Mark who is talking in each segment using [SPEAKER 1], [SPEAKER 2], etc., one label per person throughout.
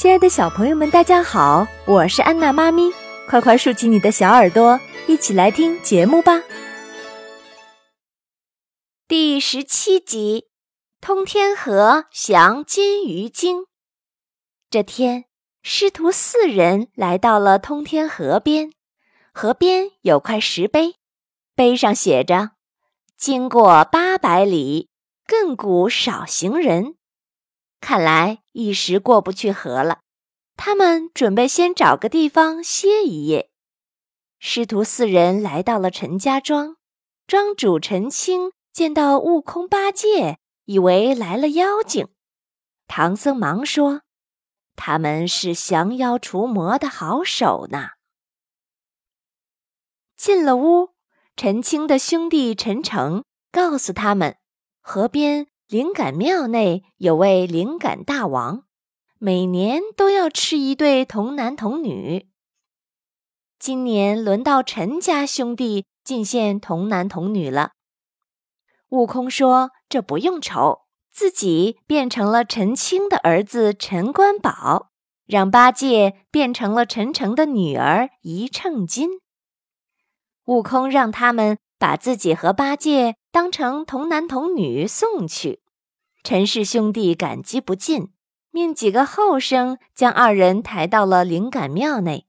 [SPEAKER 1] 亲爱的小朋友们，大家好，我是安娜妈咪，快快竖起你的小耳朵，一起来听节目吧。第十七集，通天河降金鱼精。这天，师徒四人来到了通天河边，河边有块石碑，碑上写着：“经过八百里，亘古少行人。”看来一时过不去河了，他们准备先找个地方歇一夜。师徒四人来到了陈家庄，庄主陈清见到悟空、八戒，以为来了妖精。唐僧忙说：“他们是降妖除魔的好手呢。”进了屋，陈清的兄弟陈诚告诉他们，河边。灵感庙内有位灵感大王，每年都要吃一对童男童女。今年轮到陈家兄弟进献童男童女了。悟空说：“这不用愁，自己变成了陈清的儿子陈官宝，让八戒变成了陈诚的女儿一秤金。”悟空让他们把自己和八戒当成童男童女送去。陈氏兄弟感激不尽，命几个后生将二人抬到了灵感庙内。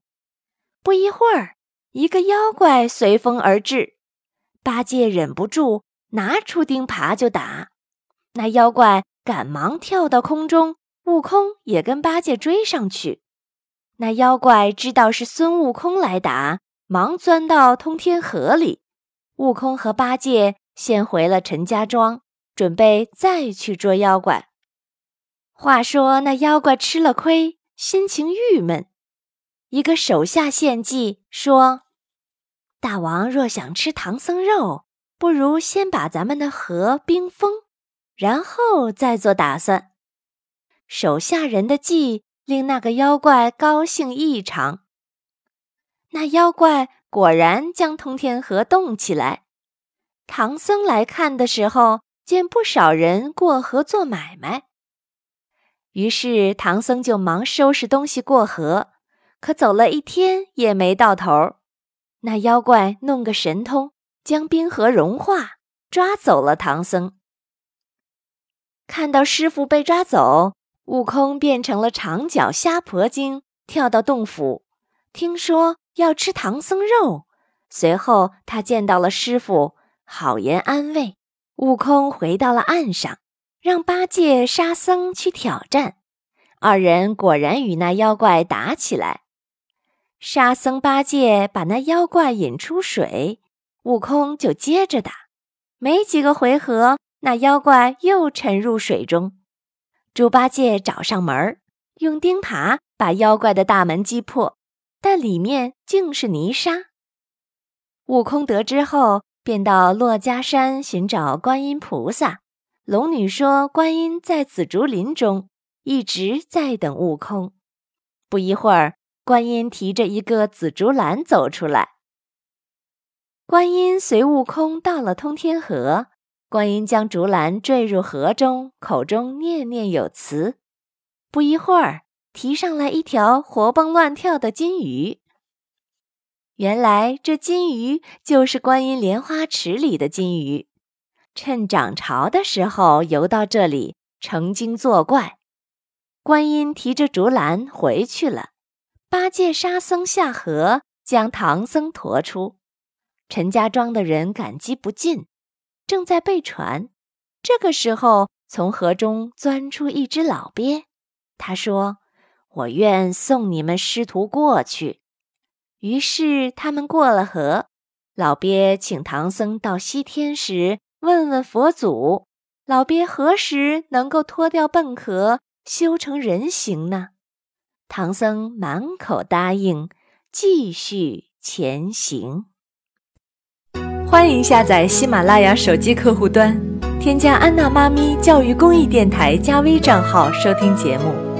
[SPEAKER 1] 不一会儿，一个妖怪随风而至，八戒忍不住拿出钉耙就打。那妖怪赶忙跳到空中，悟空也跟八戒追上去。那妖怪知道是孙悟空来打，忙钻到通天河里。悟空和八戒先回了陈家庄。准备再去捉妖怪。话说那妖怪吃了亏，心情郁闷。一个手下献计说：“大王若想吃唐僧肉，不如先把咱们的河冰封，然后再做打算。”手下人的计令那个妖怪高兴异常。那妖怪果然将通天河冻起来。唐僧来看的时候。见不少人过河做买卖，于是唐僧就忙收拾东西过河。可走了一天也没到头。那妖怪弄个神通，将冰河融化，抓走了唐僧。看到师傅被抓走，悟空变成了长脚虾婆精，跳到洞府，听说要吃唐僧肉。随后他见到了师傅，好言安慰。悟空回到了岸上，让八戒、沙僧去挑战。二人果然与那妖怪打起来。沙僧、八戒把那妖怪引出水，悟空就接着打。没几个回合，那妖怪又沉入水中。猪八戒找上门，用钉耙把妖怪的大门击破，但里面竟是泥沙。悟空得知后。便到珞珈山寻找观音菩萨。龙女说：“观音在紫竹林中，一直在等悟空。”不一会儿，观音提着一个紫竹篮走出来。观音随悟空到了通天河，观音将竹篮坠入河中，口中念念有词。不一会儿，提上来一条活蹦乱跳的金鱼。原来这金鱼就是观音莲花池里的金鱼，趁涨潮的时候游到这里成精作怪。观音提着竹篮回去了，八戒、沙僧下河将唐僧驮出。陈家庄的人感激不尽，正在备船。这个时候，从河中钻出一只老鳖，他说：“我愿送你们师徒过去。”于是他们过了河，老鳖请唐僧到西天时问问佛祖：老鳖何时能够脱掉笨壳，修成人形呢？唐僧满口答应，继续前行。欢迎下载喜马拉雅手机客户端，添加安娜妈咪教育公益电台加微账号收听节目。